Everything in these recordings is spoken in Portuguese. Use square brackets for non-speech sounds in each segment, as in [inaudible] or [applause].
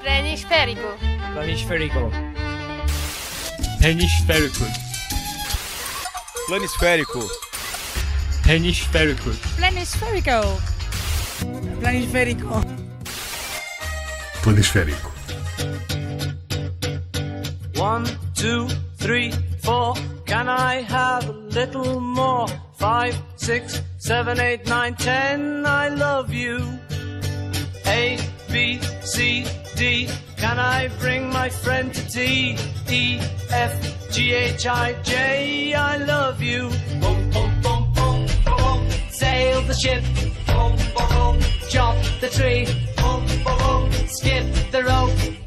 Planisférico. Planisférico. Planisférico. Planisférico. Planisférico. Planisférico. Planisférico. Planisférico. One, two, three, four. Can I have a little more? Five, six, seven, eight, nine, ten. I love you. A, B, C, D. Can I bring my friend to tea? E, F, G, H, I, J. I love you. Boom, boom, boom, boom, boom. Sail the ship. Boom, boom, boom. Chop the tree. Boom, boom, boom. Skip the rope.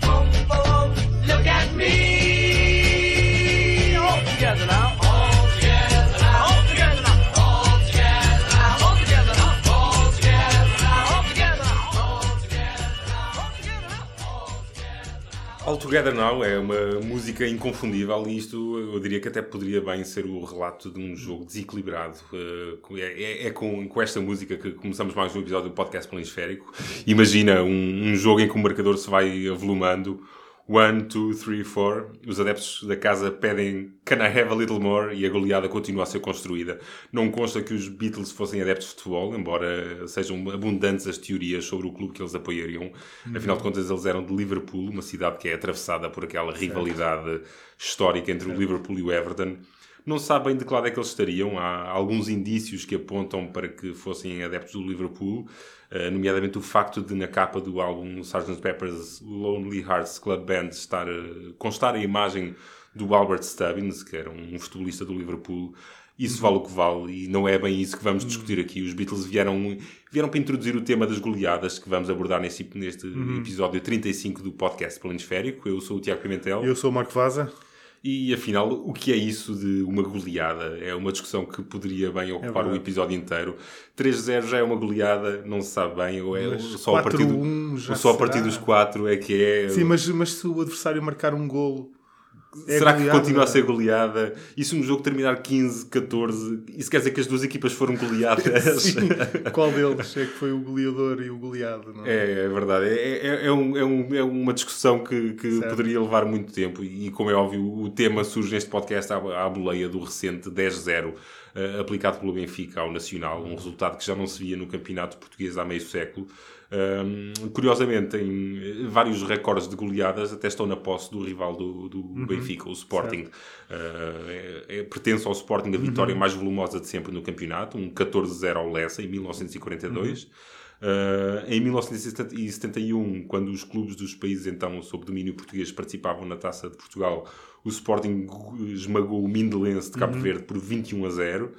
All Together Now é uma música inconfundível e isto eu diria que até poderia bem ser o relato de um jogo desequilibrado. Uh, É, é- é com, com esta música que começamos mais um episódio do podcast Planisférico. Imagina um, um jogo em que o marcador se vai avolumando. One, two, three, four. Os adeptos da casa pedem Can I have a little more? E a goleada continua a ser construída. Não consta que os Beatles fossem adeptos de futebol, embora sejam abundantes as teorias sobre o clube que eles apoiariam. Afinal de contas, eles eram de Liverpool, uma cidade que é atravessada por aquela rivalidade histórica entre o Liverpool e o Everton. Não se sabe bem de que lado é que eles estariam. Há alguns indícios que apontam para que fossem adeptos do Liverpool, eh, nomeadamente o facto de na capa do álbum Sgt. Pepper's Lonely Hearts Club Band estar, eh, constar a imagem do Albert Stubbins, que era um futebolista do Liverpool. Isso vale o que vale e não é bem isso que vamos discutir aqui. Os Beatles vieram, vieram para introduzir o tema das goleadas que vamos abordar neste, neste episódio 35 do podcast Planisférico. Eu sou o Tiago Pimentel. Eu sou o Marco Vaza. E afinal, o que é isso de uma goleada? É uma discussão que poderia bem ocupar o verdade. episódio inteiro. 3-0 já é uma goleada, não se sabe bem, ou é Mas só a partir, do- 4-1 já ou só a partir dos 4 é que é. Sim, mas, mas se o adversário marcar um golo. É Será que goleada? continua a ser goleada? E se um jogo terminar 15, 14, isso quer dizer que as duas equipas foram goleadas? [laughs] Sim. Qual deles é que foi o goleador e o goleado? Não? É, é verdade. É, é, é um- é um- é uma discussão que, que poderia levar muito tempo. E, como é óbvio, o tema surge neste podcast à, à boleia do recente 10-0 eh, aplicado pelo Benfica ao Nacional. Um resultado que já não se via no campeonato português há meio século. Ahm, curiosamente, em vários recordes de goleadas até estão na posse do rival do, do Benfica, o Sporting. Ah, é- é- pertence ao Sporting a vitória mais volumosa de sempre no campeonato, um 14-0 ao Lessa em 1942. Uh, em 1971, quando os clubes dos países então sob domínio português participavam na Taça de Portugal, o Sporting esmagou o Mindelense de Cabo Verde por 21 a 0.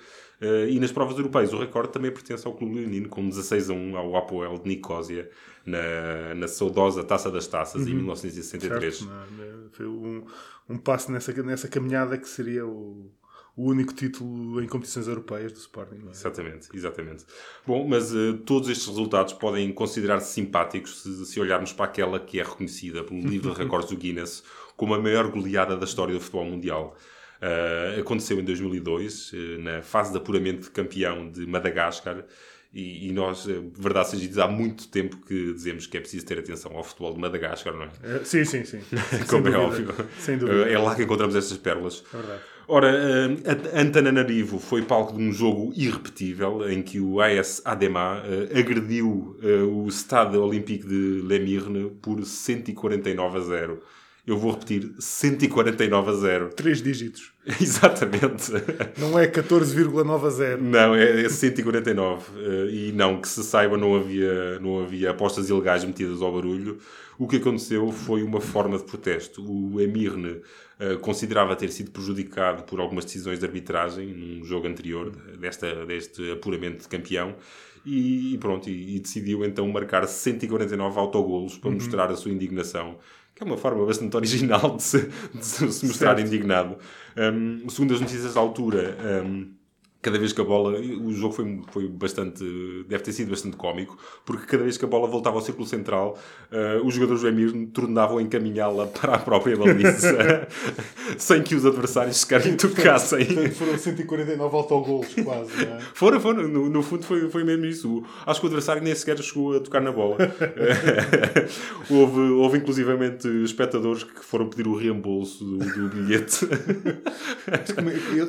Uh, e nas provas europeias, o recorde também pertence ao Clube Leonino, com 16 a 1 ao Apoel de Nicósia, na, na saudosa Taça das Taças, em 1963. Certo, não é? Foi um, um passo nessa, nessa caminhada que seria o, o único título em competições europeias do Sporting. é? Exatamente, exatamente. Bom, mas eh, todos estes resultados podem considerar-se simpáticos se, se olharmos para aquela que é reconhecida pelo livro de [laughs] recordes do Guinness como a maior goleada da história do futebol mundial. Eh, aconteceu em 2002, eh, na fase de apuramento de campeão de Madagascar, e, e nós, eh, verdade seja dita, há muito tempo que dizemos que é preciso ter atenção ao futebol de Madagascar, não é? É, sim, sim, sim. [laughs] Como Sem é dúvida. óbvio. Sem dúvida. É lá que encontramos estas pérolas. É verdade. Ora, eh, Antananarivo foi palco de um jogo irrepetível em que o AS Adema agrediu o Stade Olympique de Lemirne por 149 a 0. Eu vou repetir, 149 a 0. Três dígitos. [laughs] Exatamente. Não é 14,9 a 0. Não, é, é 149. Eh, e não, que se saiba, não havia, não havia apostas ilegais metidas ao barulho. O que aconteceu foi uma forma de protesto. O Emirne eh, considerava ter sido prejudicado por algumas decisões de arbitragem num jogo anterior desta, deste apuramento de campeão. E, e pronto, e, e decidiu então marcar 149 autogolos para mostrar a sua indignação. Que é uma forma bastante original de se, de se mostrar Certo. indignado. Um, segundo as notícias da altura, um, cada vez que a bola. O jogo foi, foi bastante. deve ter sido bastante cómico, porque cada vez que a bola voltava ao círculo central, uh, os jogadores do Emir tornavam a encaminhá-la para a própria baliza, [laughs] sem que os adversários sequer tocassem. Foram 149 autogolos, quase. Não é? Foram, foram. No, no, fundo, foi, foi mesmo isso. Acho que o adversário nem sequer chegou a tocar na bola. [laughs] [laughs] houve, houve, inclusivamente, espectadores que foram pedir o reembolso do, do bilhete.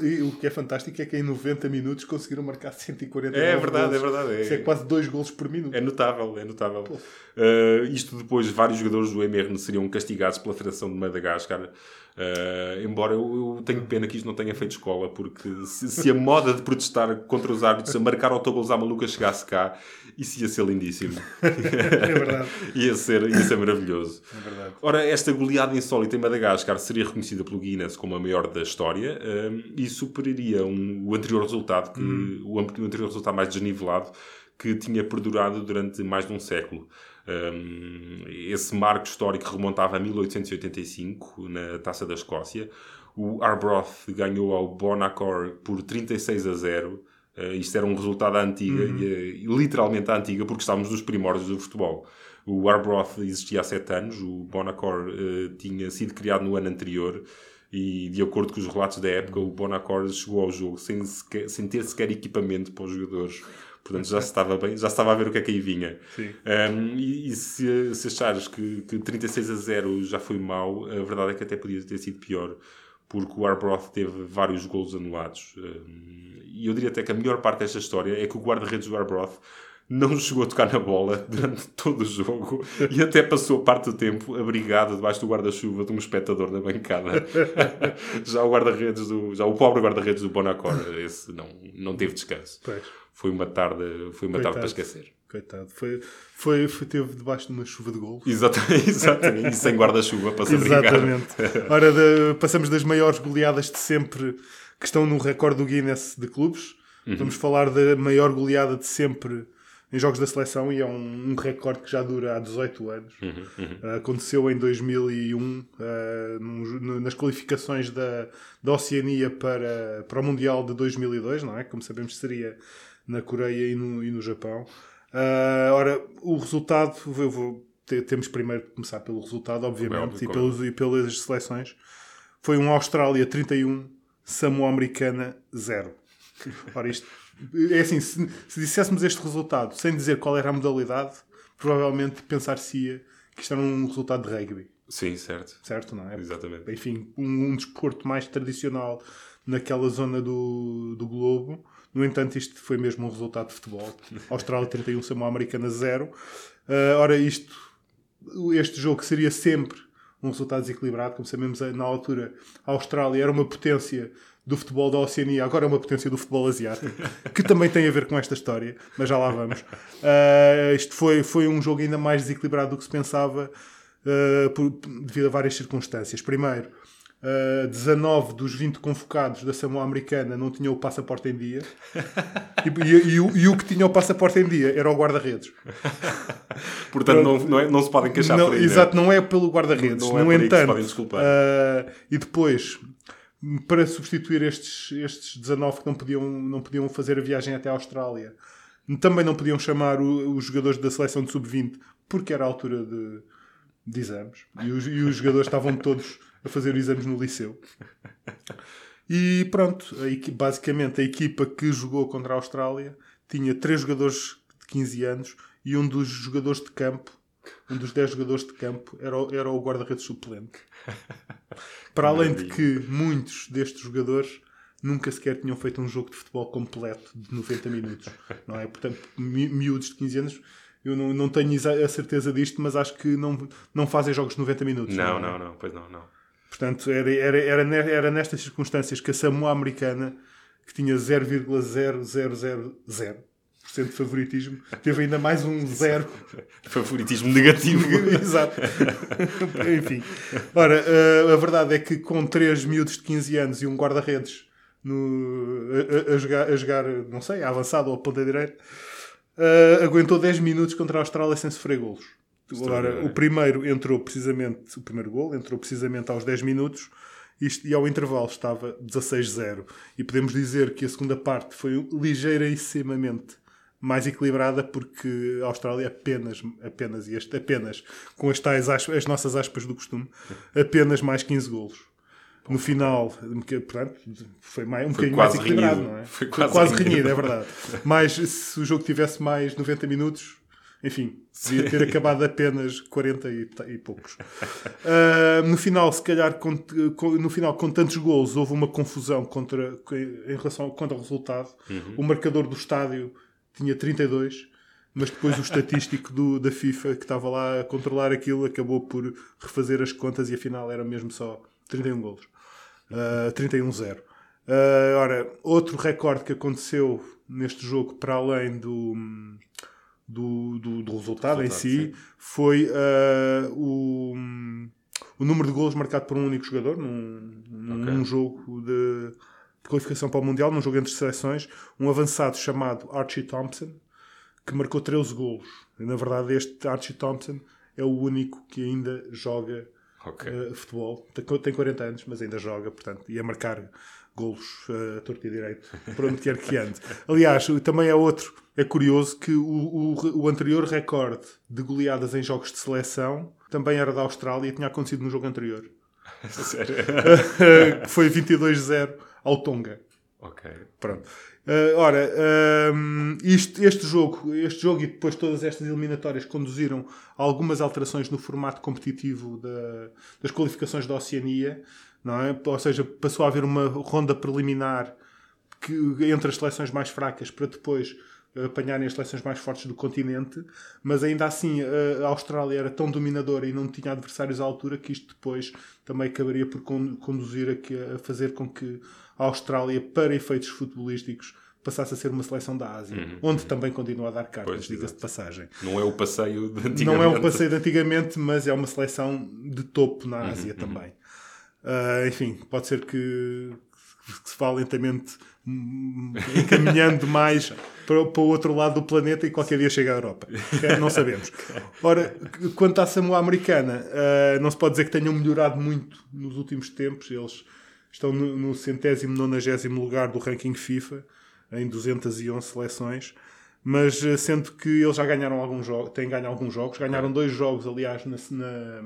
e, o que é fantástico é que em 90 minutos conseguiram marcar [laughs] 140 É verdade, golos. é verdade. É. Isso é quase 2 golos por minuto. É notável, é notável. Uh, isto depois, vários jogadores do MR seriam castigados pela Federação de Madagascar. Uh, embora eu, eu tenha pena que isto não tenha feito escola, porque se, se a moda de protestar contra os árbitros a marcar autogolos à maluca chegasse cá, isso ia ser lindíssimo. é verdade. [laughs] ia, ser, ia ser maravilhoso. É verdade. Ora, esta goleada insólita em Madagascar seria reconhecida pelo Guinness como a maior da história uh, e superaria um, o anterior resultado, que, hum. o, o anterior resultado mais desnivelado, que tinha perdurado durante mais de um século. Um, esse marco histórico remontava a 1885, na Taça da Escócia. O Arbroath ganhou ao Bonacor por 36 a 0. Uh, isto era um resultado à antiga, uhum. e, uh, literalmente à antiga, porque estávamos nos primórdios do futebol. O Arbroath existia há 7 anos, o Bonacor uh, tinha sido criado no ano anterior e, de acordo com os relatos da época, o Bonacor chegou ao jogo sem, sequer, sem ter sequer equipamento para os jogadores. Portanto, já se estava bem, já estava a ver o que é que aí vinha. Um, e, e se, se, achares que, que 36 a 0 já foi mau, a verdade é que até podia ter sido pior, porque o Arbroath teve vários golos anulados. E eu diria até que a melhor parte desta história é que o guarda-redes do Arbroath não chegou a tocar na bola [laughs] durante todo o jogo e até passou parte do tempo abrigado debaixo do guarda-chuva de um espectador na bancada. [laughs] já o guarda-redes do, já o pobre guarda-redes do Bonacor, esse não, não teve descanso. Pois foi uma tarde, foi uma tarde para esquecer. Coitado. Foi, foi, foi, teve debaixo de uma chuva de golos. Exatamente, [laughs] exatamente. e sem guarda-chuva para se Exatamente. Ora, de, passamos das maiores goleadas de sempre que estão no recorde do Guinness de clubes. Uhum. Vamos falar da maior goleada de sempre em jogos da seleção e é um, um recorde que já dura há 18 anos. Uhum, uhum. Uh, aconteceu em 2001 uh, no, nas qualificações da, da Oceania para, para o Mundial de 2002, não é? Como sabemos, seria na Coreia e no, e no Japão. Uh, ora, o resultado, eu vou, temos primeiro de começar pelo resultado, obviamente, e, pelos, e pelas seleções. Foi um Austrália 31, Samoa Americana 0. Ora, isto é assim, se, se disséssemos este resultado sem dizer qual era a modalidade, provavelmente pensar-se-ia que isto era um resultado de rugby. Sim, certo. Certo, não é? Exatamente. Enfim, um, um desporto mais tradicional naquela zona do, do globo no entanto, isto foi mesmo um resultado de futebol. [laughs] Austrália 31, Samoa Americana 0. Uh, ora, isto, este jogo seria sempre um resultado desequilibrado. Como sabemos, na altura, a Austrália era uma potência do futebol da Oceania, agora é uma potência do futebol asiático, que também tem a ver com esta história, mas já lá vamos. Uh, isto foi, foi um jogo ainda mais desequilibrado do que se pensava, uh, por, devido a várias circunstâncias. Primeiro, Uh, 19 dos 20 convocados da Samoa Americana não tinham o passaporte em dia [laughs] e, e, e, o, e, o, que tinha o passaporte em dia era o guarda-redes. [laughs] Portanto, não, não, é, não, se podem queixar não, por aí. Né? Exato, não é pelo guarda-redes. Não, é no entanto, uh, e depois, para substituir estes, estes 19 que não podiam, não podiam fazer a viagem até a Austrália, também não podiam chamar o, os jogadores da seleção de sub-20 porque era a altura de, de exames e os, e os jogadores estavam todos a fazer exames no liceu. E pronto, a, basicamente a equipa que jogou contra a Austrália tinha três jogadores de 15 anos e um dos jogadores de campo, um dos 10 jogadores de campo, era o, era o guarda-redes suplente. Para além de que muitos destes jogadores nunca sequer tinham feito um jogo de futebol completo de 90 minutos, não é? Portanto, mi miúdos de 15 anos eu não, não tenho a certeza disto, mas acho que não, não fazem jogos de 90 minutos. Não, não, é? não, não pois não, não. Portanto, era, era, era, era nestas circunstâncias que a Samoa Americana, que tinha 0,0000% de favoritismo, teve ainda mais um zero. [laughs] favoritismo negativo. [laughs] Exato. [laughs] Enfim. Ora, a, a, verdade é que com 3 miúdos de 15 anos e um guarda-redes a, a, jogar, a jogar, não sei, avançado ou ponta direita, uh, aguentou 10 minutos contra a Austrália sem sofrer golos. Agora, o primeiro entrou precisamente, o primeiro gol entrou precisamente aos 10 minutos e ao intervalo estava 16-0. E podemos dizer que a segunda parte foi ligeirissimamente mais equilibrada porque a Austrália apenas, apenas, e este, apenas, com as tais aspas, as nossas aspas do costume, apenas mais 15 golos. No final, portanto, foi mais, um Foi bocadinho mais equilibrado, renhido. não é? Foi Foi quase quase, renhido. renhido, é verdade. Mas se o jogo tivesse mais 90 minutos, enfim, devia ter acabado apenas 40 e, e poucos. Ah, no final, se calhar, com, com- no final, com tantos golos, houve uma confusão contra, em relação contra o resultado. O marcador do estádio tinha 32, mas depois o estatístico do- da FIFA que estava lá a controlar aquilo acabou por refazer as contas e afinal era mesmo só 31 golos. Uh, 31-0. Uh, ora, outro recorde que aconteceu neste jogo, para além do, do, do, do resultado, em Resultado, si, sim. foi uh, o, o número de golos marcado por um único jogador num, num Ok. jogo de, de qualificação para o Mundial, num jogo entre seleções, um avançado chamado Archie Thompson, que marcou 13 golos. E, na verdade, este Archie Thompson é o único que ainda joga Ok. uh, futebol. Tem, tem 40 anos, mas ainda joga, portanto, e a marcar golos uh, a torto e direito, por onde quer que ande. Aliás, também é outro, é curioso que o, o, o anterior recorde de goleadas em jogos de seleção também era da Austrália e tinha acontecido no jogo anterior. [laughs] Sério? que foi 22-0 ao Tonga. ok. Pronto. Uh, ora, um, isto- este, jogo, este jogo e depois todas estas eliminatórias conduziram a algumas alterações no formato competitivo da- das qualificações da Oceania, não é? Ou seja, passou a haver uma ronda preliminar que, entre as seleções mais fracas para depois eh, apanharem as seleções mais fortes do continente, mas ainda assim a a Austrália era tão dominadora e não tinha adversários à altura que isto depois também acabaria por con- conduzir a, que- a fazer com que a Austrália, para efeitos futebolísticos, passasse a ser uma seleção da Ásia, onde também continua a dar cartas, diga-se de passagem. Não é o passeio de antigamente. Não é um passeio de antigamente, mas é uma seleção de topo na Ásia Uhum, também. Ah, enfim, pode ser que, que se vá lentamente hum, encaminhando mais para, para o outro lado do planeta e qualquer dia chega à Europa. Não sabemos. Ora, quanto à Samoa Americana, ah, não se pode dizer que tenham melhorado muito nos últimos tempos. Eles estão no, no centésimo, nonagésimo lugar do ranking FIFA, em 211 seleções. Mas eh, sendo que eles já ganharam alguns jogos, têm ganho alguns jogos, ganharam dois jogos, aliás, na, na-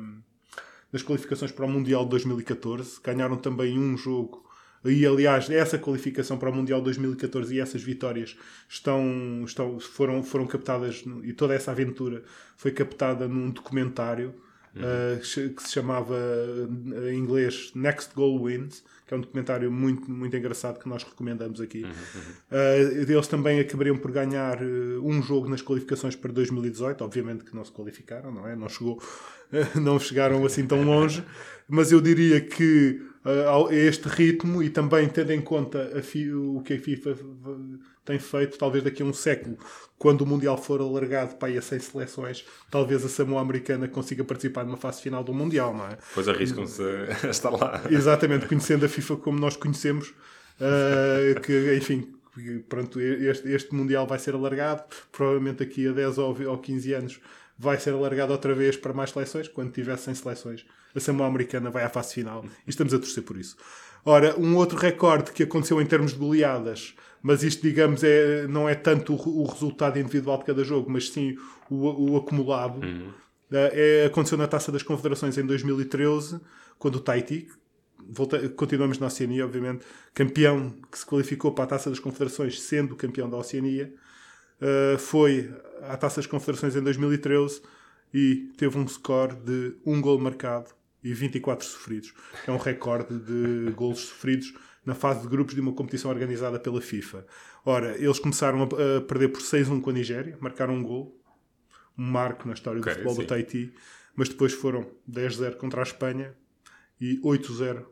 nas qualificações para o Mundial de 2014, ganharam também um jogo. E aliás, essa qualificação para o Mundial de 2014 e essas vitórias estão, estão, foram, foram captadas, e toda essa aventura foi captada num documentário eh, que se chamava eh, em inglês Next Goal Wins, que é um documentário muito, muito engraçado que nós recomendamos aqui. Uh, eles também acabariam por ganhar um jogo nas qualificações para 2018, obviamente que não se qualificaram, não é? Não chegou, [laughs] não chegaram assim tão longe, mas eu diria que a este ritmo e também tendo em conta o que a FIFA tem feito, talvez daqui a um século, quando o Mundial for alargado para aí a 100 seleções, talvez a Samoa Americana consiga participar numa fase final do Mundial, não é? Depois arriscam-se a [laughs] estar lá. Exatamente, conhecendo a FIFA como nós conhecemos, uh, que, enfim, pronto, este, este Mundial vai ser alargado, provavelmente daqui a 10 ou, ou 15 anos vai ser alargado outra vez para mais seleções, quando tiver 100 seleções, a Samoa Americana vai à fase final e estamos a torcer por isso. Ora, um outro recorde que aconteceu em termos de goleadas, mas isto, digamos, é, não é tanto o, o resultado individual de cada jogo, mas sim o, o acumulado. É, aconteceu na Taça das Confederações em 2013, quando o Tahiti, volta- continuamos na Oceania, obviamente, campeão que se qualificou para a Taça das Confederações, sendo campeão da Oceania, uh, foi à Taça das Confederações em 2013 e teve um score de um gol marcado e 24 sofridos, é um recorde de golos sofridos na fase de grupos de uma competição organizada pela FIFA. Ora, eles começaram a, perder por 6-1 com a Nigéria, marcaram um gol, um marco na história Ok, do futebol sim. do Tahiti, mas depois foram 10-0 contra a Espanha e 8-0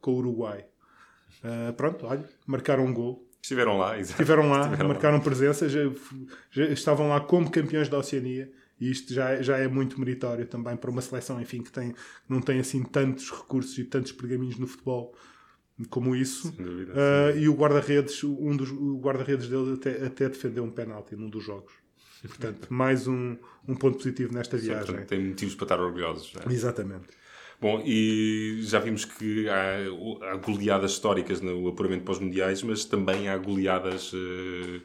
com o Uruguai. Ah, pronto, olha, marcaram um gol. Estiveram lá, exato. Estiveram lá, Estiveram marcaram presença, já, já estavam lá como campeões da Oceania e isto já, é- já é muito meritório também para uma seleção enfim, que, tem, não tem assim tantos recursos e tantos pergaminhos no futebol como isso. Dúvida, Ah, e o guarda-redes, um dos guarda-redes dele até, até defendeu um penalti num dos jogos. Portanto, [laughs] mais um, um ponto positivo nesta Sim, viagem. portanto, tem motivos para estar orgulhosos. é? Exatamente. Bom, e já vimos que há, há goleadas históricas no apuramento para os Mundiais, mas também há goleadas uh,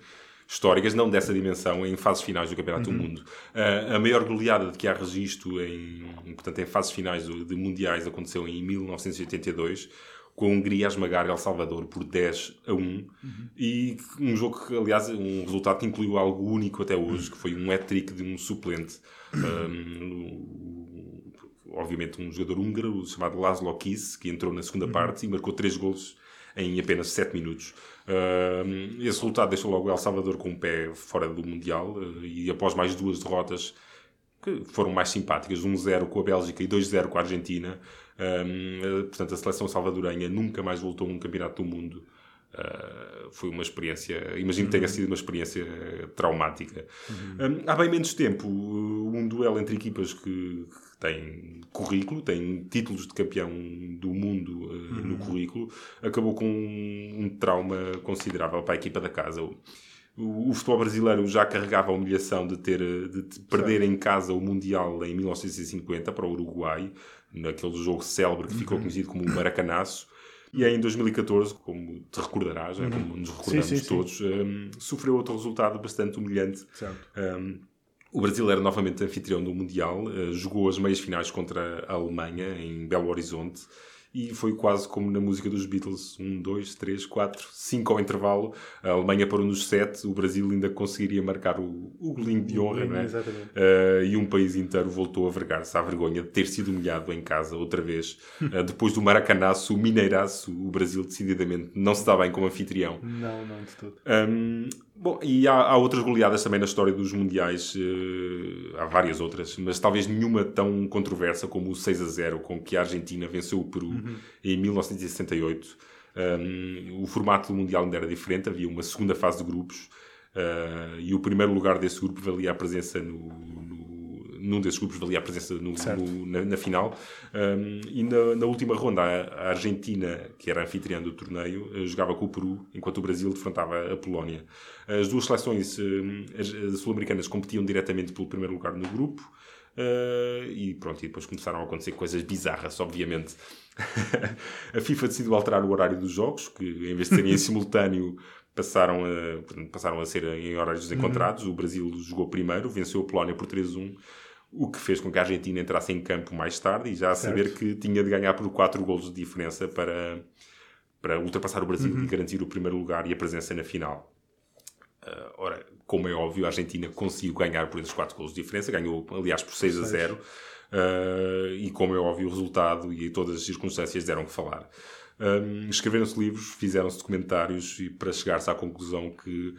históricas, não dessa dimensão, em fases finais do Campeonato Uhum. do Mundo. Uh, a maior goleada de que há registro em, portanto, em fases finais do- de Mundiais aconteceu em 1982, com a Hungria a esmagar El Salvador por 10 a 1. E um jogo que, aliás, um resultado que incluiu algo único até hoje, que foi um hat-trick de um suplente. Um, obviamente um jogador húngaro chamado Laszlo Kiss, que entrou na segunda parte e marcou 3 golos em apenas 7 minutos. Um, esse resultado deixou logo El Salvador com um pé fora do Mundial uh, e após mais duas derrotas que foram mais simpáticas, 1-0 com a Bélgica e 2-0 com a Argentina. Uh, portanto, a seleção salvadorenha nunca mais voltou a um campeonato do mundo. Uh, foi uma experiência, imagino que tenha sido uma experiência uh, traumática. Um, há bem menos tempo, um duelo entre equipas que, que têm currículo, têm títulos de campeão do mundo uh, no currículo, acabou com um, um trauma considerável para a equipa da casa. O, o futebol brasileiro já carregava a humilhação de ter de perder em casa o Mundial em 1950 para o Uruguai, naquele jogo célebre que ficou conhecido como o Maracanaço. E em 2014, como te recordarás, é como nos recordamos Sim, sim, sim. todos, um, sofreu outro resultado bastante humilhante. Um, o Brasil era novamente anfitrião do Mundial, uh, jogou as meias finais contra a Alemanha em Belo Horizonte e foi quase como na música dos Beatles: um, dois, três, quatro, cinco ao intervalo. A Alemanha parou nos sete, o Brasil ainda conseguiria marcar o, o golinho de honra, não é? Exatamente. Uh, e um país inteiro voltou a vergar-se à vergonha de ter sido humilhado em casa outra vez. Uh, depois do Maracanaço, o Mineiraço, o Brasil decididamente não se dá bem como anfitrião. Não, não, de tudo. Um, bom, e há, há outras goleadas também na história dos Mundiais, eh, há várias outras, mas talvez nenhuma tão controversa como o 6 a 0 com que a Argentina venceu o Peru em 1968. Um, o formato do Mundial ainda era diferente, havia uma segunda fase de grupos uh, e o primeiro lugar desse grupo valia a presença no num desses grupos valia a presença no, no- na, na final. Um, e na, na última ronda, a, Argentina, que era anfitriã do torneio, eh, jogava com o Peru, enquanto o Brasil defrontava a Polónia. As duas seleções as sul-americanas competiam diretamente pelo primeiro lugar no grupo. Uh, e pronto, e depois começaram a acontecer coisas bizarras, obviamente. [laughs] a FIFA decidiu alterar o horário dos jogos, que em vez de serem em [laughs] simultâneo, passaram a, passaram a ser em horários desencontrados. O Brasil jogou primeiro, venceu a Polónia por 3-1, o que fez com que a Argentina entrasse em campo mais tarde e já a saber que tinha de ganhar por 4 golos de diferença para, para ultrapassar o Brasil e garantir o primeiro lugar e a presença na final. Uh, ora, como é óbvio, a Argentina conseguiu ganhar por esses 4 golos de diferença, ganhou, aliás, por 6 a 0. Uh, e como é óbvio, o resultado e todas as circunstâncias deram que falar. Um, Escreveram-se livros, fizeram-se documentários e para chegar-se à conclusão que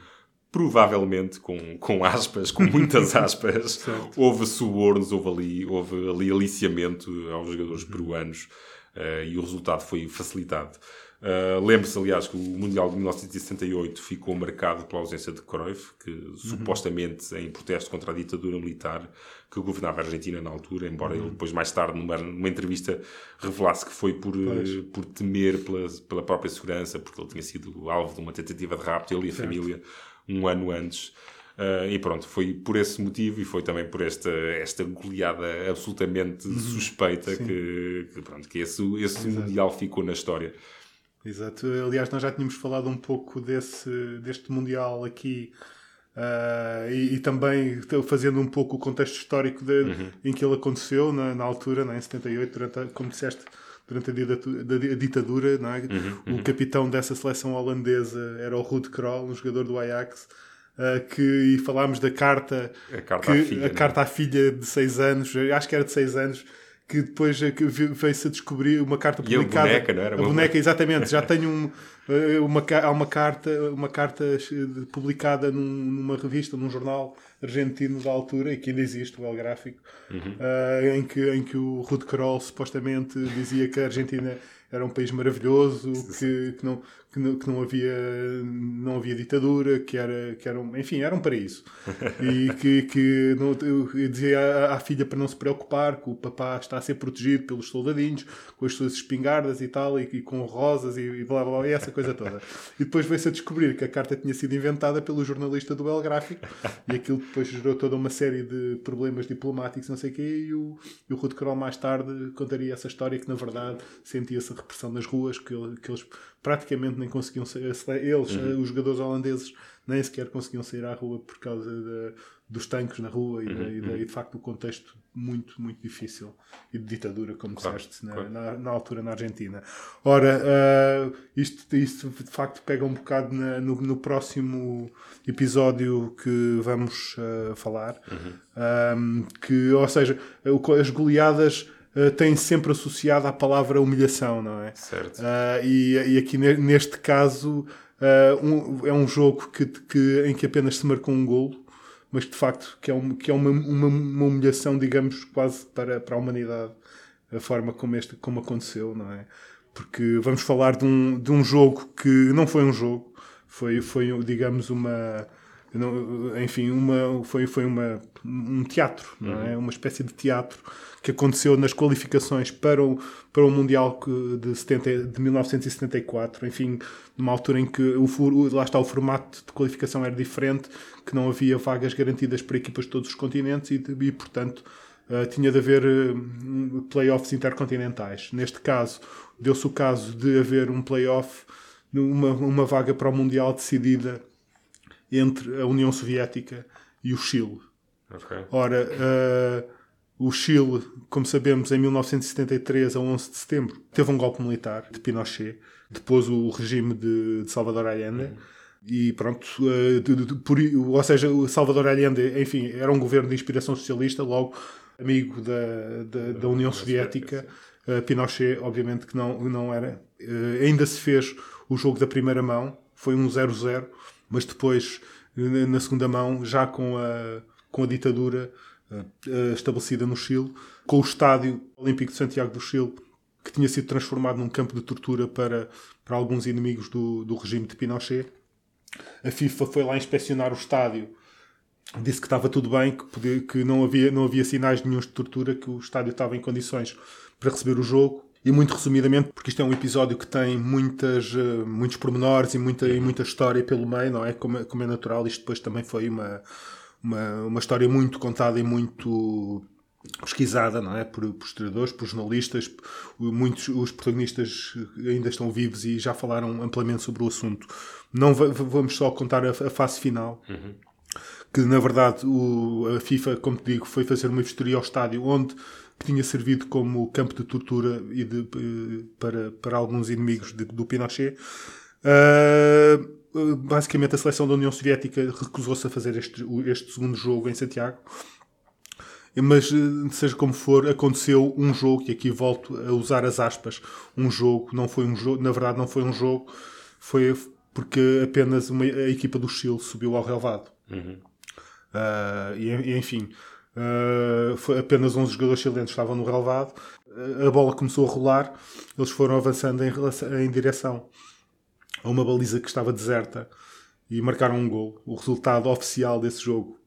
provavelmente, com, com aspas, com muitas [laughs] aspas, houve subornos, houve ali, houve ali aliciamento aos jogadores peruanos uh, e o resultado foi facilitado. Uh, Lembre-se, aliás, que o Mundial de 1968 ficou marcado pela ausência de Cruyff, que supostamente em protesto contra a ditadura militar que governava a Argentina na altura, embora ele depois, mais tarde, numa, numa entrevista, revelasse que foi por, eh, por temer pela, pela própria segurança, porque ele tinha sido alvo de uma tentativa de rapto, ele e a família, um ano antes. Uh, e pronto, foi por esse motivo e foi também por esta, esta goleada absolutamente suspeita que, que, pronto, que esse, esse Mundial ficou na história. Exato. Aliás, nós já tínhamos falado um pouco desse, deste Mundial aqui ah, e, e também fazendo um pouco o contexto histórico de- Uhum. em que ele aconteceu na, na altura, né, em 78, durante como disseste, durante a a ditadura. é? Uhum, O capitão dessa seleção holandesa era o Ruud Krol, um jogador do Ajax. ah, que, e falámos da carta, A carta que- à filha, a é? carta à filha de 6 anos, acho que era de 6 anos, que depois é veio-se a descobrir uma carta E a publicada. boneca, não era? A boneca, exatamente. Já tenho um, eh, uma, há uma carta, uma carta publicada num- numa revista, num jornal argentino da altura, e que ainda existe, o El Gráfico, Uhum. eh, em, que, em que o Ruud Krol supostamente dizia que a Argentina era um país maravilhoso, que, que, não, que, não, que não havia não havia ditadura, que era, que era um, enfim, era um paraíso. [laughs] E que, que não, eu dizia à, à filha para não se preocupar, que o papá está a ser protegido pelos soldadinhos, com as suas espingardas e tal, e, e com rosas e, e blá blá blá. E essa, coisa toda. E depois veio-se a descobrir que a carta tinha sido inventada pelo jornalista do El Gráfico e aquilo depois gerou toda uma série de problemas diplomáticos, não sei o quê, e o, e o Ruth Kroll mais tarde contaria essa história que, na verdade, sentia-se repressão nas ruas, que, que eles praticamente nem conseguiam sair, eles, eh, os jogadores holandeses, nem sequer conseguiam sair à rua por causa da- dos tanques na rua e, da- e da- e de facto o contexto muito, muito difícil e de ditadura, como Claro, disseste na, claro. na, na altura na Argentina. Ora, ah, isto, isto de facto pega um bocado na- no, no próximo episódio que vamos ah, falar, Ah, que, ou seja, as goleadas ah, têm sempre associado à palavra humilhação, não é? Certo. Ah, e, e aqui ne- neste caso ah, um- é um jogo que, que- em que apenas se marcou um golo, mas de facto que é, um- que é uma, uma, uma humilhação, digamos, quase para, para a humanidade, a forma como, este, como aconteceu, não é? Porque vamos falar de um, de um jogo que não foi um jogo, foi, foi digamos, uma. Não- Enfim, uma, foi, foi uma, um teatro, não é? Uma espécie de teatro que aconteceu nas qualificações para o, para o Mundial de, 70, de 1974. Enfim, numa altura em que o- lá está o formato de qualificação era diferente, que não havia vagas garantidas para equipas de todos os continentes e, e, portanto, Uh, tinha de haver uh, playoffs intercontinentais. Neste caso, deu-se o caso de haver um playoff, uma, uma vaga para o Mundial decidida entre a União Soviética e o Chile. Ok. Ora, uh, o Chile, como sabemos, em 1973, a 11 de setembro, teve um golpe militar de Pinochet, depois o regime de, de Salvador Allende. E pronto, uh, de- de- por, ou seja, o Salvador Allende, enfim, era um governo de inspiração socialista, logo amigo da, da, da União Soviética. Uh, Pinochet, obviamente, que não, não era. Ainda se fez o jogo da primeira mão, foi um 0-0, mas depois, na segunda mão, já com a, com a ditadura uh, uh, estabelecida no Chile, com o Estádio Olímpico de Santiago do Chile, que tinha sido transformado num campo de tortura para, para alguns inimigos do, do regime de Pinochet. A FIFA foi lá inspecionar o estádio, disse que estava tudo bem, que, podia- que não, havia, não havia sinais nenhum de tortura, que o estádio estava em condições para receber o jogo. E muito resumidamente, porque isto é um episódio que tem muitas, eh, muitos pormenores e muita, e muita história pelo meio, não é? Como, é- como é natural, isto depois também foi uma, uma, uma história muito contada e muito pesquisada, não é? Por, por historiadores, por jornalistas, muitos os protagonistas ainda estão vivos e já falaram amplamente sobre o assunto. Não va- va- vamos só contar a, a fase final, que na verdade o, a FIFA, como te digo, foi fazer uma vistoria ao estádio onde que tinha servido como campo de tortura e de, eh, para, para alguns inimigos de- do Pinochet. Ah, basicamente a seleção da União Soviética recusou-se a fazer este, este segundo jogo em Santiago mas eh, seja como for, aconteceu um jogo, e aqui volto a usar as aspas, um jogo, não foi um jogo, na verdade não foi um jogo, foi porque apenas uma, a equipa do Chile subiu ao relevado. Ah, e, e, enfim, ah, foi apenas 11 jogadores chilenos estavam no relevado, a bola começou a rolar, eles foram avançando em, relação- em direção a uma baliza que estava deserta e marcaram um gol. O resultado oficial desse jogo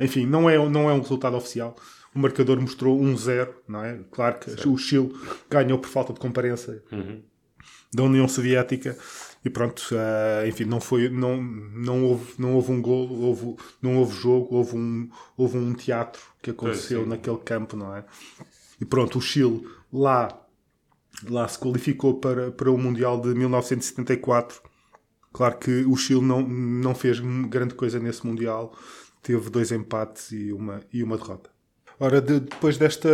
enfim, não é, não é um resultado oficial. O marcador mostrou 1-0, não é? Claro que o Chile ganhou por falta de comparência da União Soviética e pronto, eh, enfim, não foi, não, não houve, não houve um gol, houve, não houve jogo, houve um, houve um teatro que aconteceu naquele campo, não é? E pronto, o Chile lá, lá se qualificou para, para o Mundial de 1974. Claro que o Chile não, não fez grande coisa nesse Mundial. Teve dois empates e uma, e uma derrota. Ora, de- depois desta,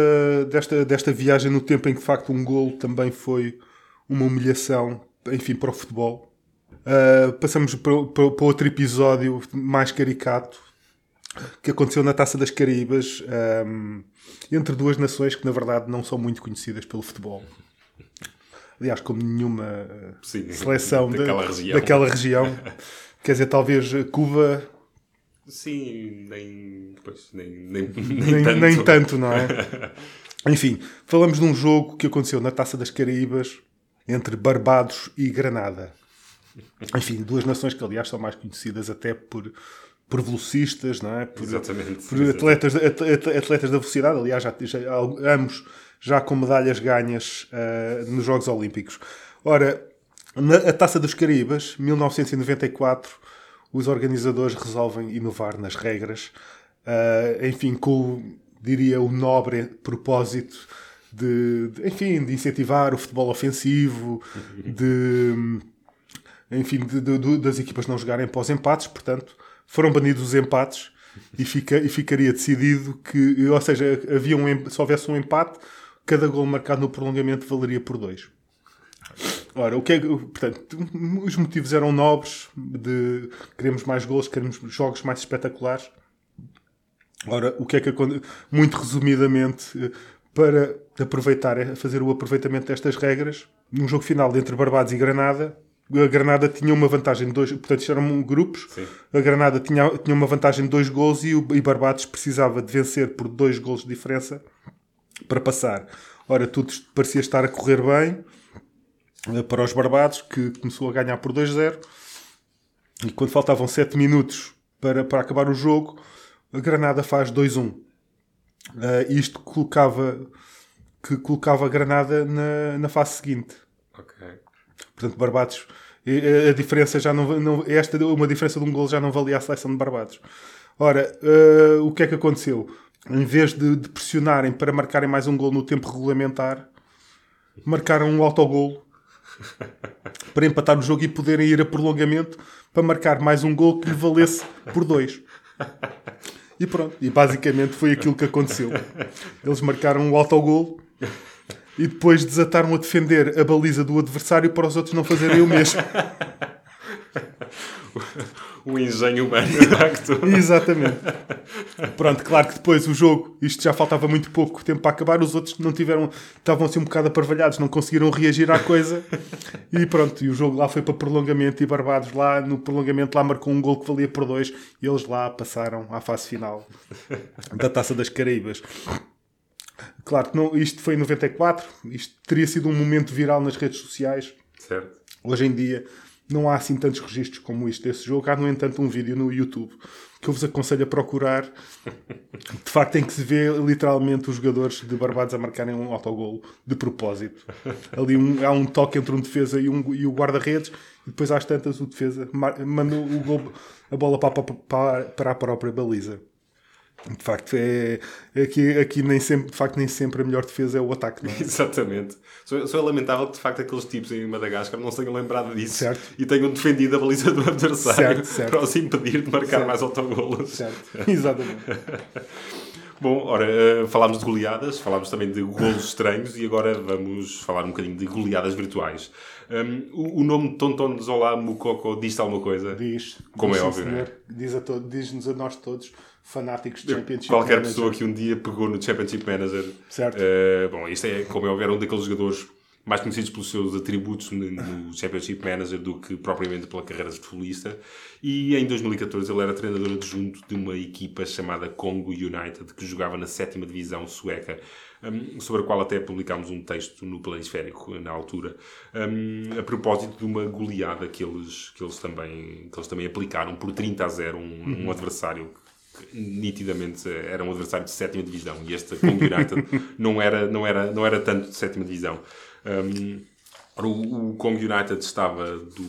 desta, desta viagem no tempo em que de facto um gol também foi uma humilhação, enfim, para o futebol, ah, passamos para, para- para outro episódio mais caricato que aconteceu na Taça das Caraíbas ahm, entre duas nações que na verdade não são muito conhecidas pelo futebol. Aliás, como nenhuma ah, Sim, seleção da- daquela região. daquela região. [laughs] Quer dizer, talvez Cuba Sim, nem, pois, nem, nem, nem, nem, tanto. nem tanto, não é? [laughs] Enfim, falamos de um jogo que aconteceu na Taça das Caraíbas entre Barbados e Granada. Enfim, duas nações que, aliás, são mais conhecidas até por, por velocistas, não é? Por, Exatamente. por atletas, at- atletas da velocidade. Aliás, já, já, ambos já com medalhas ganhas ah, nos Jogos Olímpicos. Ora, Na a Taça dos Caraíbas, 1994, os organizadores resolvem inovar nas regras, uh, enfim, com, diria, o nobre propósito de, de, enfim, de incentivar o futebol ofensivo, de, enfim, de, de, das equipas não jogarem pós empates, portanto, foram banidos os empates e, fica, e ficaria decidido que, ou seja, havia um, se houvesse um empate, cada gol marcado no prolongamento valeria por dois. Ora, o que é, portanto, os motivos eram nobres de queremos mais gols, queremos jogos mais espetaculares. Ora, o que é que muito resumidamente para aproveitar, fazer o aproveitamento destas regras, num jogo final entre Barbados e Granada, a Granada tinha uma vantagem de dois, portanto, isto eram grupos. Sim. A Granada tinha, tinha uma vantagem de dois gols e o e Barbados precisava de vencer por dois gols de diferença para passar. Ora, tudo parecia estar a correr bem eh, para os Barbados, que começou a ganhar por 2-0. E quando faltavam 7 minutos para, para acabar o jogo, a Granada faz 2-1. Uh, eh, isto colocava que colocava a Granada na, na fase seguinte. Okay. Portanto, Barbados, a diferença já não, não esta uma diferença de um gol já não valia a seleção de Barbados. Ora, uh, o que é que aconteceu? Em vez de, de, pressionarem para marcarem mais um gol no tempo regulamentar, marcaram um autogol [laughs] para empatar o jogo e poderem ir a prolongamento para marcar mais um gol que lhe valesse por dois. E pronto, e basicamente foi aquilo que aconteceu. [laughs] Eles marcaram um autogol [laughs] e depois desataram a defender a baliza do adversário para os outros não fazerem o mesmo. [laughs] o engenho humano, de facto. [laughs] Exatamente. Pronto, claro que depois o jogo, isto já faltava muito pouco tempo para acabar, os outros não tiveram, estavam assim um bocado aparvalhados, não conseguiram reagir à coisa. E pronto, e o jogo lá foi para prolongamento e Barbados lá, no prolongamento lá marcou um gol que valia por dois e eles lá passaram à fase final da Taça das Caraíbas. Claro que não, isto foi em 94, isto teria sido um momento viral nas redes sociais. Certo. Hoje em dia não há assim tantos registros como este desse jogo. Há, no entanto, um vídeo no YouTube que eu vos aconselho a procurar. [laughs] De facto, tem que se ver literalmente os jogadores de Barbados a marcarem um autogolo de propósito. Ali um, há um toque entre um defesa e, um, e o guarda-redes, e depois às tantas o defesa manda o gol, a bola para, para, para a própria baliza. De facto, é, aqui, aqui nem sempre, de facto, nem sempre a melhor defesa é o ataque. Não é? [laughs] Exatamente. Só, só é lamentável que, de facto, aqueles tipos em Madagascar não se tenham lembrado disso certo. e tenham defendido a baliza do adversário certo, [laughs] certo. para os impedir de marcar certo. mais autogolos. Certo, [laughs] exatamente. Bom, ora, eh, falámos de goleadas, falámos também de golos estranhos e agora vamos falar um bocadinho de goleadas virtuais. Um, o, o, nome Tonton Zola Mukoko diz-te alguma coisa? Diz. Como diz, é óbvio, senhor, Diz a todo, diz-nos a nós todos fanáticos de Championship Qualquer Manager. pessoa que um dia pegou no Championship Manager. Certo. Uh, bom, isto é, como é óbvio, um daqueles jogadores mais conhecidos pelos seus atributos no Championship Manager do que propriamente pela carreira de futebolista. E em 2014 ele era treinador adjunto de uma equipa chamada Congo United, que jogava na sétima divisão sueca, um, sobre a qual até publicámos um texto no Planisférico na altura, um, a propósito de uma goleada que eles, que eles, também, que eles também aplicaram por 30 a 0, um, um uhum. adversário nitidamente era um adversário de sétima divisão e este Congo United [laughs] não era, não, era, não era tanto de sétima divisão. Um, o, o United estava do,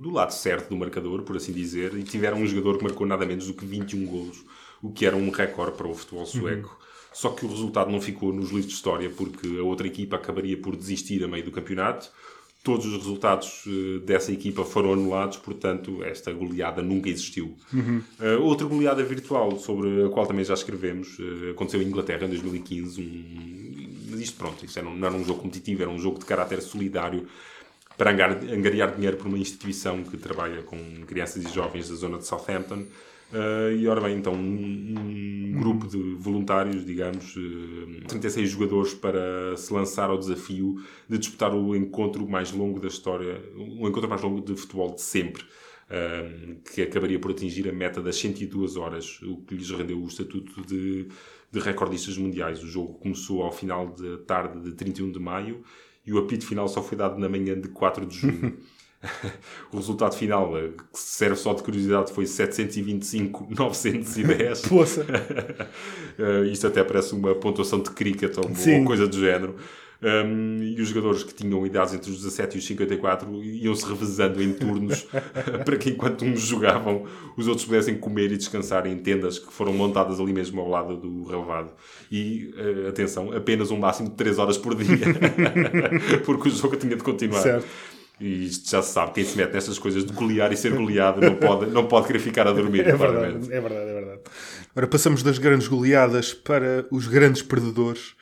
do lado certo do marcador, por assim dizer, e tiveram um jogador que marcou nada menos do que 21 golos, o que era um recorde para o futebol sueco. Uhum. Só que o resultado não ficou nos livros de história, porque a outra equipa acabaria por desistir a meio do campeonato. Todos os resultados uh, dessa equipa foram anulados, portanto, esta goleada nunca existiu. Uhum. Uh, outra goleada virtual, sobre a qual também já escrevemos, uh, aconteceu em Inglaterra em 2015, um isto, pronto, isto era, não era um jogo competitivo, era um jogo de caráter solidário para angariar dinheiro por uma instituição que trabalha com crianças e jovens da zona de Southampton. Uh, e ora bem, então, um, um grupo de voluntários, digamos, uh, 36 jogadores para se lançar ao desafio de disputar o encontro mais longo da história, o encontro mais longo de futebol de sempre. Uh, que acabaria por atingir a meta das 102 horas, o que lhes rendeu o estatuto de de recordistas mundiais. O jogo começou ao final da tarde de 31 de maio e o apito final só foi dado na manhã de 4 de junho. [laughs] [laughs] o resultado final, eh, que serve só de curiosidade, foi 725-910. Poça! uh, [laughs] isto até parece uma pontuação de cricket ou uma coisa do género. Um, e os jogadores que tinham idades entre os 17 e os 54 iam-se revezando em turnos [laughs] para que enquanto uns jogavam, os outros pudessem comer e descansar em tendas que foram montadas ali mesmo ao lado do relevado. E, uh, atenção, apenas um máximo de 3 horas por dia, porque o jogo tinha de continuar. Certo. E isto já se sabe, quem se mete nestas coisas de golear e ser goleado não pode, não pode querer ficar a dormir. [laughs] É claramente. verdade, é verdade, é verdade. Agora passamos das grandes goleadas para os grandes perdedores.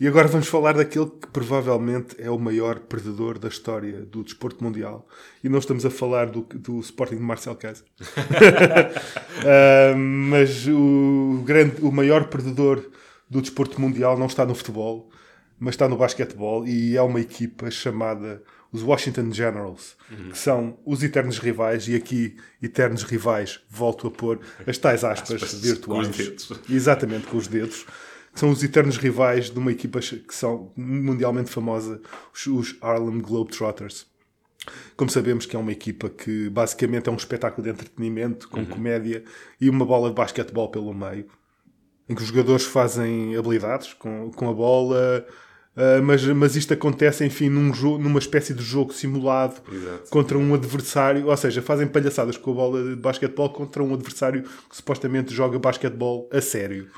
E agora vamos falar daquele que provavelmente é o maior perdedor da história do desporto mundial. E não estamos a falar do, do Sporting de Marcel Kaiser. [laughs] Ah, mas o, grande, o maior perdedor do desporto mundial não está no futebol, mas está no basquetebol e é uma equipa chamada os Washington Generals, que são os eternos rivais, e aqui, eternos rivais, volto a pôr as tais aspas, Aspas, virtuais. com os dedos. [laughs] Exatamente, com os dedos. Que são os eternos rivais de uma equipa que são mundialmente famosa, os, Harlem Globetrotters. Como sabemos que é uma equipa que basicamente é um espetáculo de entretenimento, com comédia e uma bola de basquetebol pelo meio, em que os jogadores fazem habilidades com, com a bola, ah, mas, mas isto acontece, enfim, num jogo, numa espécie de jogo simulado Exato. contra um adversário, ou seja, fazem palhaçadas com a bola de basquetebol contra um adversário que supostamente joga basquetebol a sério,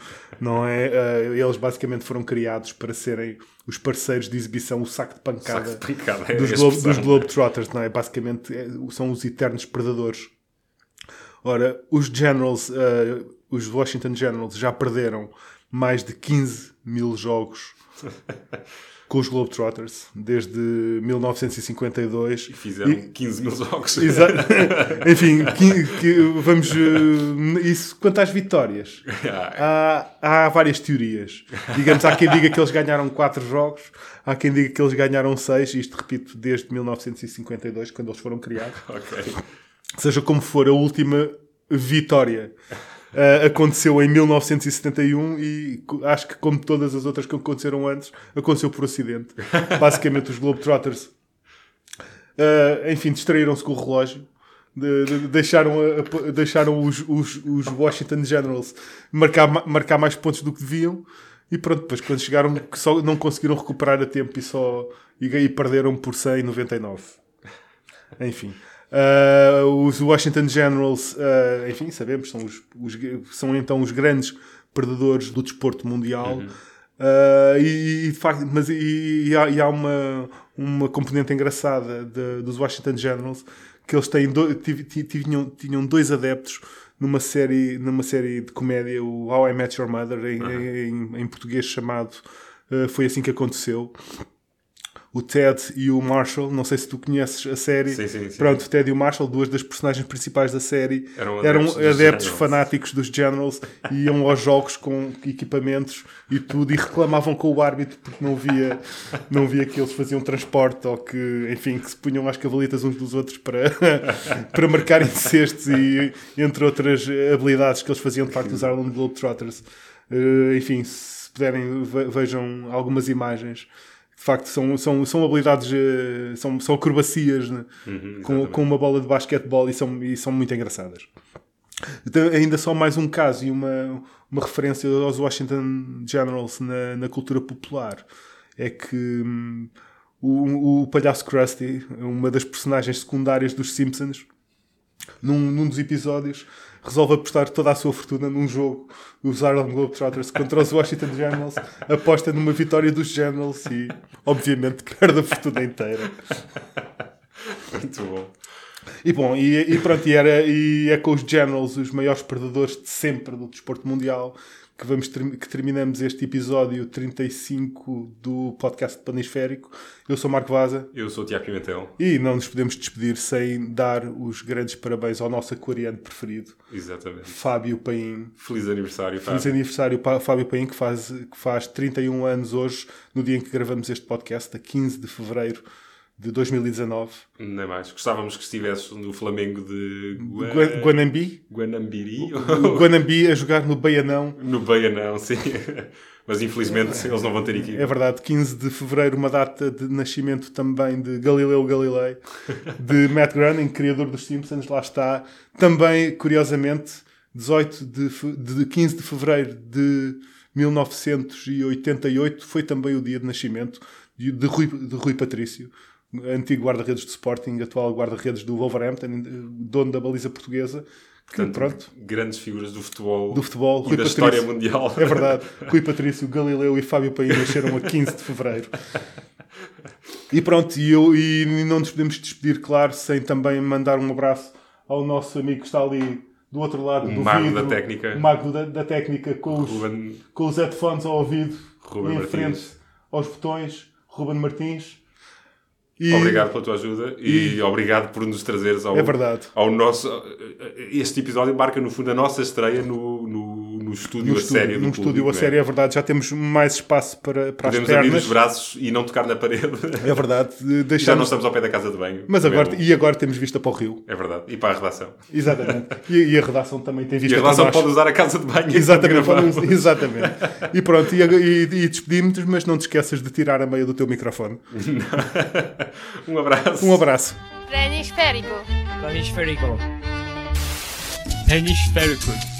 não é? Ah, eles basicamente foram criados para serem os parceiros de exibição, o saco de pancada, Saco de pancada, é dos, Globe, dos Globetrotters, não é? Basicamente é, são os eternos predadores. Ora, os Generals, ah, os Washington Generals já perderam mais de 15 mil jogos com os Globetrotters desde 1952. E fizeram E- 15 mil jogos. [laughs] Enfim, que- que- vamos. eh, isso quanto às vitórias. Há, há várias teorias. Digamos, há quem diga que eles ganharam 4 jogos, há quem diga que eles ganharam 6, isto repito, desde 1952, quando eles foram criados. ok. Seja como for, a última vitória eh, aconteceu em 1971 e acho que, como todas as outras que aconteceram antes, aconteceu por acidente. [laughs] Basicamente, os Globetrotters, eh, enfim, distraíram-se com o relógio. de- de- deixaram, a- a- deixaram os, os, os Washington Generals marcar, ma- marcar mais pontos do que deviam e pronto, depois quando chegaram só não conseguiram recuperar a tempo e só e, e perderam por 199 enfim Uh, os Washington Generals, uh, enfim, sabemos, são, os, os- são então os grandes perdedores do desporto mundial. Uh, e, e de facto, mas e, e há, e há uma, uma componente engraçada de- dos Washington Generals que eles têm do, tiv- ti- tinham, tinham dois adeptos numa série, numa série de comédia, o How I Met Your Mother, em, em, em português chamado Foi Assim Que Aconteceu o Ted e o Marshall, não sei se tu conheces a série. Sim, sim, sim. Pronto, o Ted e o Marshall, duas das personagens principais da série, Eram eram adeptos adeptos, dos fanáticos dos Generals e iam aos jogos com equipamentos e tudo e reclamavam com o árbitro porque não via, não via que eles faziam transporte ou que, enfim, que se punham às cavalitas uns dos outros para, [laughs] para marcarem cestos e entre outras habilidades que eles faziam de facto os Harlem Globetrotters. Eh, enfim, se puderem, ve- vejam algumas imagens de facto são, são, são habilidades, eh, são, são acrobacias né? com, com uma bola de basquetebol e são, e são muito engraçadas. Então, ainda só mais um caso e uma, uma referência aos Washington Generals na, na cultura popular é que hum, o, o palhaço Krusty, uma das personagens secundárias dos Simpsons, num, num dos episódios, resolve apostar toda a sua fortuna num jogo dos Harlem Globetrotters contra os Washington Generals, [laughs] aposta numa vitória dos Generals e, obviamente, perde a fortuna inteira. Muito bom. E bom, e, e pronto, e, era, e é com os Generals, os maiores perdedores de sempre do desporto mundial, que, vamos termi- que terminamos este episódio 35 do podcast Planisférico. Eu sou Marco Vaza. Eu sou o Tiago Pimentel. E não nos podemos despedir sem dar os grandes parabéns ao nosso aquariano preferido, Exatamente. Fábio Paim. Feliz aniversário, Feliz Fábio. aniversário para Fábio Paim, que faz, que faz 31 anos hoje, no dia em que gravamos este podcast, a 15 de fevereiro de 2019. Nem mais. Gostávamos que estivesses no Flamengo de Gua- Gua- Guanambi, Guanambiri. Guanambi a jogar no Baianão. no Baianão, sim. [laughs] Mas infelizmente eles não vão ter equipe. É verdade, 15 de fevereiro, uma data de nascimento também de Galileu Galilei, de [laughs] Matt Groening, criador dos Simpsons, lá está. Também, curiosamente, 18 de, fe- de 15 de fevereiro de 1988 foi também o dia de nascimento de Rui, de Rui Patrício, antigo guarda-redes de Sporting, atual guarda-redes do Wolverhampton, dono da baliza portuguesa. Portanto, pronto, grandes figuras do futebol, do futebol, e Rui da Patrício. história mundial. É verdade. Rui Patrício, Galileu e Fábio Paim nasceram a 15 de fevereiro. E pronto, e, eu, e não nos podemos despedir, claro, sem também mandar um abraço ao nosso amigo que está ali do outro lado O do mago vidro, da técnica. o mago da, da técnica com os, Ruben- com os headphones ao ouvido Ruben em Martins. frente aos botões, Ruben Martins. E- Obrigado pela tua ajuda e, obrigado por nos trazeres ao, É ao nosso. Este episódio marca, no fundo, a nossa estreia no, no, no estúdio No a sério. estúdio, num público, estúdio a não é? sério, é verdade. Já temos mais espaço para, para Podemos as abrir pernas. os braços e não tocar na parede. É verdade. [laughs] Já não Deixamos... estamos ao pé da casa de banho. Mas agora, e agora temos vista para o rio. É verdade. E para a redação. Exatamente. E, e a redação também tem E vista a redação para nós. pode usar a casa de banho. [laughs] Exatamente, para podemos- exatamente. E pronto, e, e, e despedimos mas não te esqueças de tirar a meia do teu microfone. [laughs] Um abraço. Um abraço. Planisférico. Planisférico. Hemisférico.